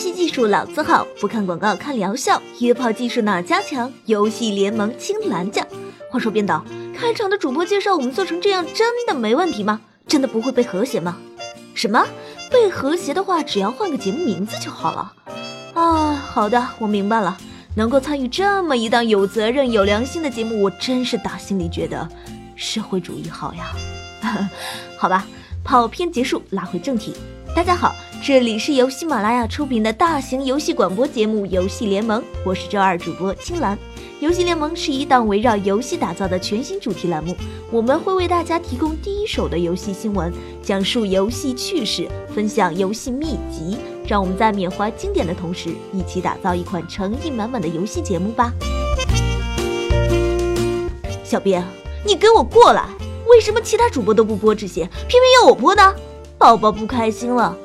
游戏技术老字号，不看广告看疗效，约炮技术哪家强？游戏联盟青蓝酱。话说编导，开场的主播介绍我们做成这样，真的没问题吗？真的不会被和谐吗？什么？被和谐的话，只要换个节目名字就好了。啊，好的，我明白了。能够参与这么一档有责任、有良心的节目，我真是打心里觉得社会主义好呀。好吧，跑偏结束，拉回正题。大家好，这里是由喜马拉雅出品的大型游戏广播节目《游戏联盟》，我是周二主播青兰。游戏联盟是一档围绕游戏打造的全新主题栏目，我们会为大家提供第一手的游戏新闻，讲述游戏趣事，分享游戏秘籍，让我们在缅怀经典的同时，一起打造一款诚意满满的游戏节目吧。小编，你给我过来！为什么其他主播都不播这些，偏偏要我播呢？宝宝不开心了。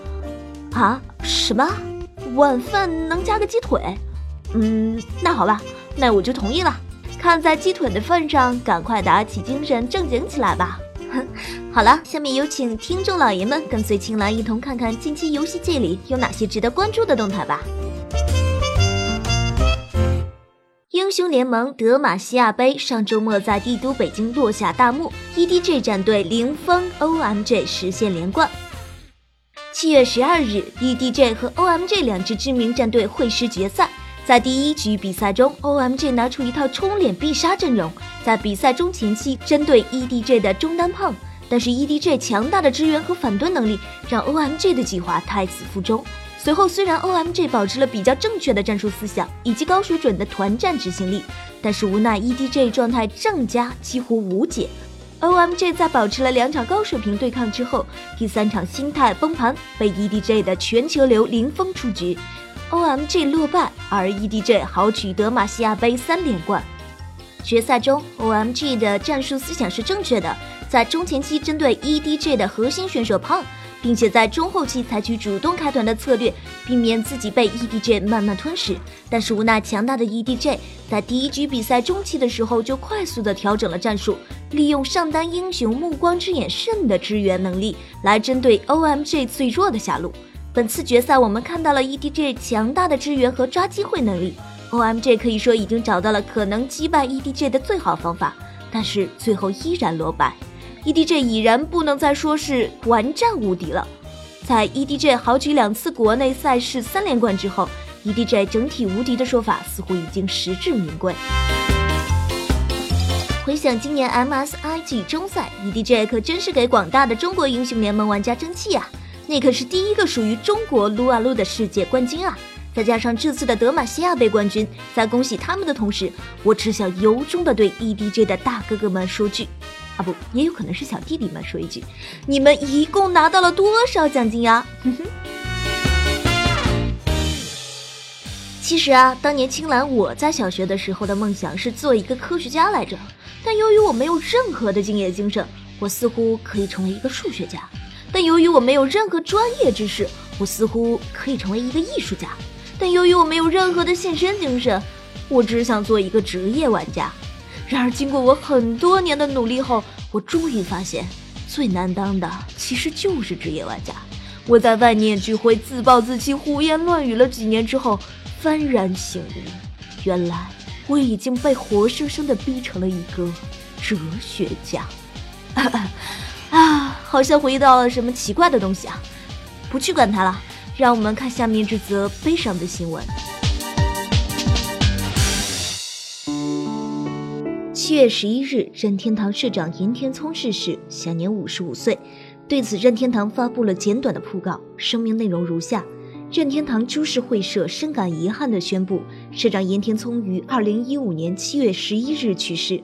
啊？什么？晚饭能加个鸡腿？嗯，那好吧。那我就同意了。看在鸡腿的份上，赶快打起精神，正经起来吧。哼，好了，下面有请听众老爷们跟随青兰一同看看近期游戏界里有哪些值得关注的动态吧。英雄联盟德玛西亚杯上周末在帝都北京落下大幕，EDG 战队零封 OMG 实现连冠。七月十二日，EDG 和 OMG 两支知名战队会师决赛。在第一局比赛中，OMG 拿出一套冲脸必杀阵容，在比赛中前期针对 EDG 的中单胖，但是 EDG 强大的支援和反蹲能力让 OMG 的计划胎死腹中。随后，虽然 OMG 保持了比较正确的战术思想以及高水准的团战执行力，但是无奈 EDG 状态正佳，几乎无解。OMG 在保持了两场高水平对抗之后，第三场心态崩盘，被 EDG 的全球流零封出局。OMG 落败，而 EDG 豪取德玛西亚杯三连冠。决赛中，OMG 的战术思想是正确的，在中前期针对 EDG 的核心选手胖，并且在中后期采取主动开团的策略，避免自己被 EDG 慢慢吞噬。但是无奈强大的 EDG 在第一局比赛中期的时候就快速的调整了战术，利用上单英雄目光之眼慎的支援能力来针对 OMG 最弱的下路。本次决赛，我们看到了 EDG 强大的支援和抓机会能力。OMG 可以说已经找到了可能击败 EDG 的最好方法，但是最后依然落败。EDG 已然不能再说是完战无敌了。在 EDG 豪取两次国内赛事三连冠之后，EDG 整体无敌的说法似乎已经实至名归。回想今年 MSI G 中赛，EDG 可真是给广大的中国英雄联盟玩家争气呀！那可是第一个属于中国撸啊撸的世界冠军啊！再加上这次的德玛西亚杯冠军，在恭喜他们的同时，我只想由衷的对 EDG 的大哥哥们说句，啊不，也有可能是小弟弟们说一句，你们一共拿到了多少奖金呀？哼哼。其实啊，当年青兰我在小学的时候的梦想是做一个科学家来着，但由于我没有任何的敬业精神，我似乎可以成为一个数学家。但由于我没有任何专业知识，我似乎可以成为一个艺术家；但由于我没有任何的献身精神，我只想做一个职业玩家。然而，经过我很多年的努力后，我终于发现，最难当的其实就是职业玩家。我在万念俱灰、自暴自弃、胡言乱语了几年之后，幡然醒悟，原来我已经被活生生的逼成了一个哲学家。啊，好像回忆到了什么奇怪的东西啊！不去管它了，让我们看下面这则悲伤的新闻。七月十一日，任天堂社长岩田聪逝世，享年五十五岁。对此，任天堂发布了简短的讣告，声明内容如下：任天堂株式会社深感遗憾地宣布，社长岩田聪于二零一五年七月十一日去世。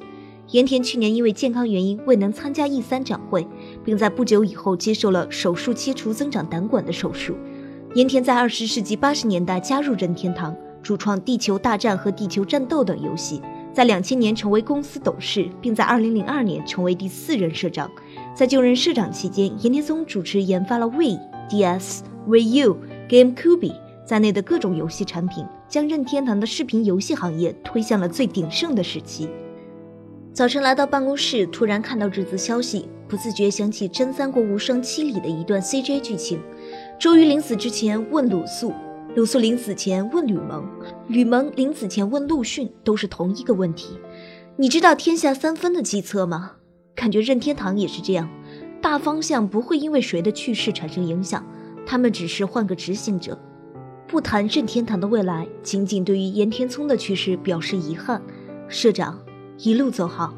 岩田去年因为健康原因未能参加 E 三展会，并在不久以后接受了手术切除增长胆管的手术。岩田在二十世纪八十年代加入任天堂，主创《地球大战》和《地球战斗》等游戏，在两千年成为公司董事，并在二零零二年成为第四任社长。在就任社长期间，岩田松主持研发了 Wii、DS、Wii U、GameCube 在内的各种游戏产品，将任天堂的视频游戏行业推向了最鼎盛的时期。早晨来到办公室，突然看到这则消息，不自觉想起《真三国无双七》里的一段 CJ 剧情。周瑜临死之前问鲁肃：“鲁肃临死前问吕蒙，吕蒙临死前问陆逊，都是同一个问题：你知道天下三分的计策吗？感觉任天堂也是这样，大方向不会因为谁的去世产生影响，他们只是换个执行者。不谈任天堂的未来，仅仅对于岩田聪的去世表示遗憾。社长，一路走好。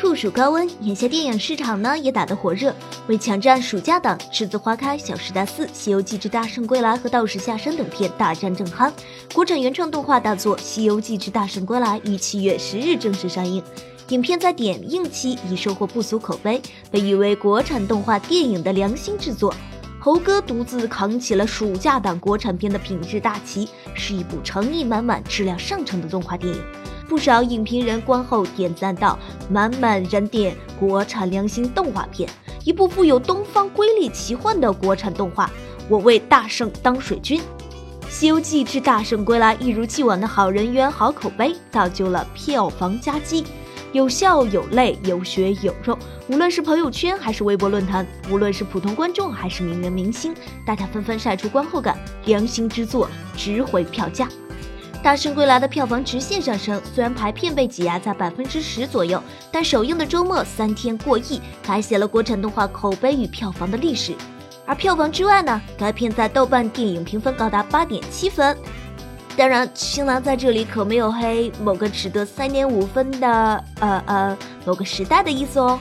酷暑高温，眼下电影市场呢也打得火热。为抢占暑假档，《栀子花开》《小时代四》《西游记之大圣归来》和《道士下山》等片大战正酣。国产原创动画大作《西游记之大圣归来》于七月十日正式上映。影片在点映期已收获不俗口碑，被誉为国产动画电影的良心制作。猴哥独自扛起了暑假档国产片的品质大旗，是一部诚意满满、质量上乘的动画电影。不少影评人观后点赞道：“满满燃点国产良心动画片，一部富有东方瑰丽奇幻的国产动画。”我为大圣当水军，《西游记之大圣归来》一如既往的好人缘、好口碑，造就了票房佳绩。有笑有泪，有血有肉。无论是朋友圈还是微博论坛，无论是普通观众还是名人明星，大家纷纷晒出观后感。良心之作，值回票价。《大圣归来》的票房直线上升，虽然排片被挤压在百分之十左右，但首映的周末三天过亿，改写了国产动画口碑与票房的历史。而票房之外呢，该片在豆瓣电影评分高达八点七分。当然，新郎在这里可没有黑某个只得三点五分的呃呃某个时代的意思哦。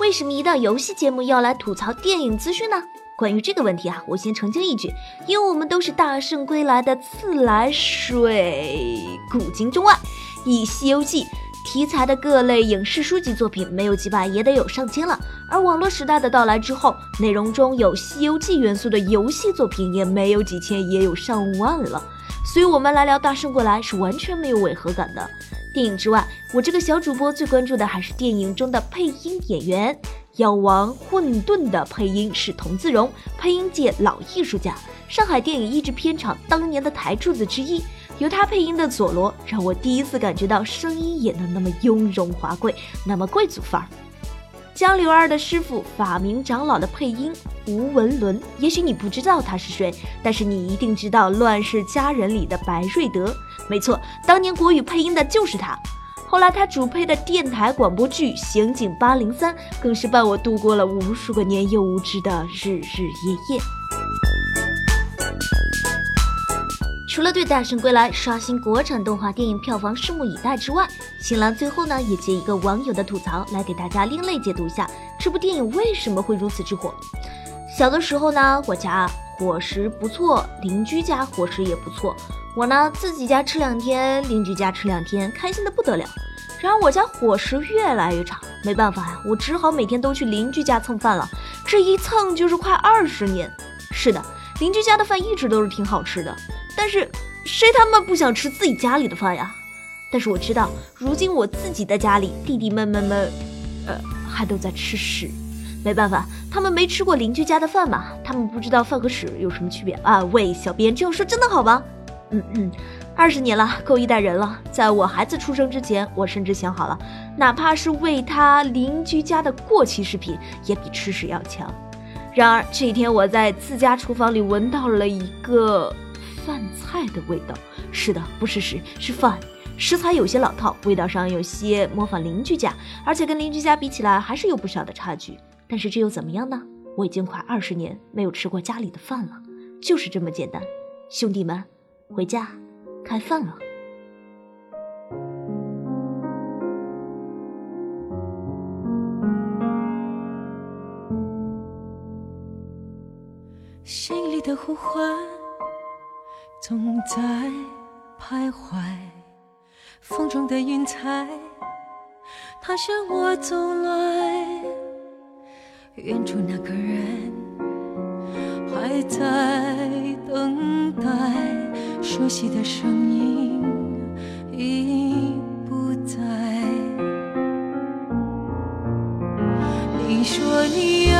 为什么一到游戏节目要来吐槽电影资讯呢？关于这个问题啊，我先澄清一句，因为我们都是大圣归来的自来水，古今中外，以《西游记》题材的各类影视书籍作品，没有几百也得有上千了。而网络时代的到来之后，内容中有《西游记》元素的游戏作品也没有几千，也有上万了。所以，我们来聊《大圣归来》是完全没有违和感的。电影之外，我这个小主播最关注的还是电影中的配音演员。《妖王混沌》的配音是童自荣，配音界老艺术家，上海电影译制片厂当年的台柱子之一。由他配音的佐罗，让我第一次感觉到声音也能那么雍容华贵，那么贵族范儿。江流儿的师傅法明长老的配音吴文伦，也许你不知道他是谁，但是你一定知道《乱世佳人》里的白瑞德。没错，当年国语配音的就是他。后来他主配的电台广播剧《刑警八零三》，更是伴我度过了无数个年幼无知的日日夜夜。除了对《大圣归来》刷新国产动画电影票房拭目以待之外，新郎最后呢也借一个网友的吐槽来给大家另类解读一下这部电影为什么会如此之火。小的时候呢，我家伙食不错，邻居家伙食也不错，我呢自己家吃两天，邻居家吃两天，开心的不得了。然而我家伙食越来越差，没办法呀，我只好每天都去邻居家蹭饭了。这一蹭就是快二十年。是的，邻居家的饭一直都是挺好吃的。但是谁他妈不想吃自己家里的饭呀？但是我知道，如今我自己的家里弟弟妹妹们，呃，还都在吃屎。没办法，他们没吃过邻居家的饭嘛，他们不知道饭和屎有什么区别啊。喂，小编这样说真的好吗？嗯嗯，二十年了，够一代人了。在我孩子出生之前，我甚至想好了，哪怕是喂他邻居家的过期食品，也比吃屎要强。然而这一天，我在自家厨房里闻到了一个。饭菜的味道，是的，不是屎，是饭。食材有些老套，味道上有些模仿邻居家，而且跟邻居家比起来，还是有不小的差距。但是这又怎么样呢？我已经快二十年没有吃过家里的饭了，就是这么简单。兄弟们，回家开饭了。心里的呼唤。总在徘徊，风中的云彩，它向我走来。远处那个人还在等待，熟悉的声音已不在。你说你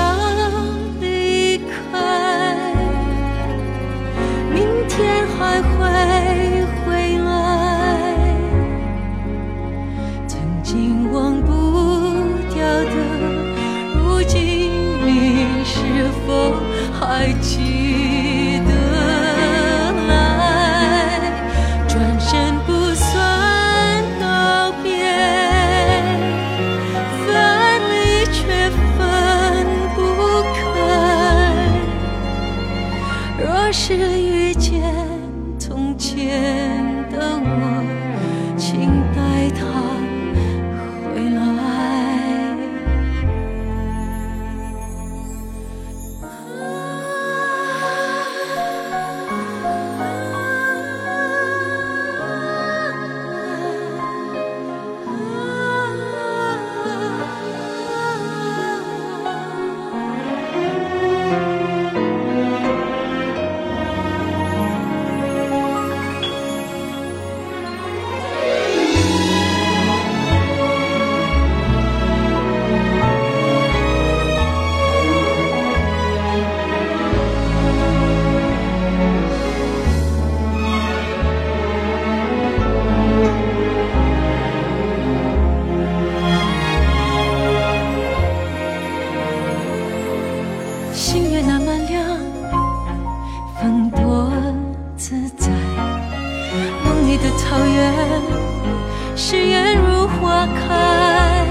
誓言如花开。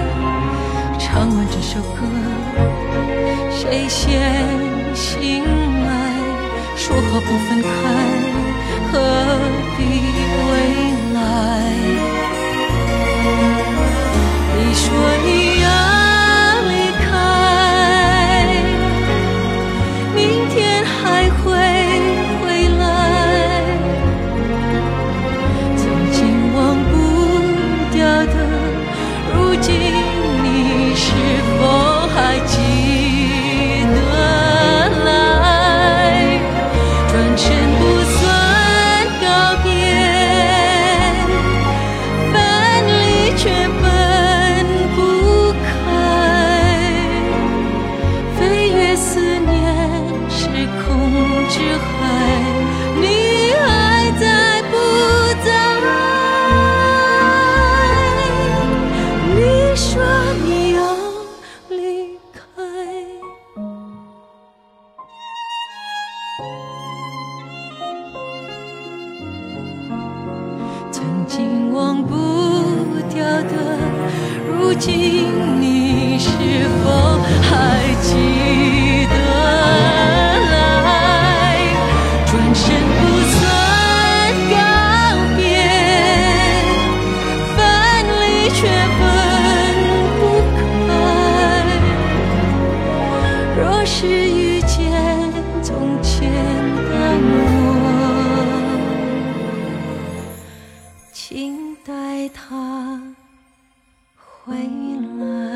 唱完这首歌，谁先醒来？说好不分开，何必未来？你说你思念是空之海，你还在不在？你说你要离开。曾经忘不掉的，如今你请带他回来。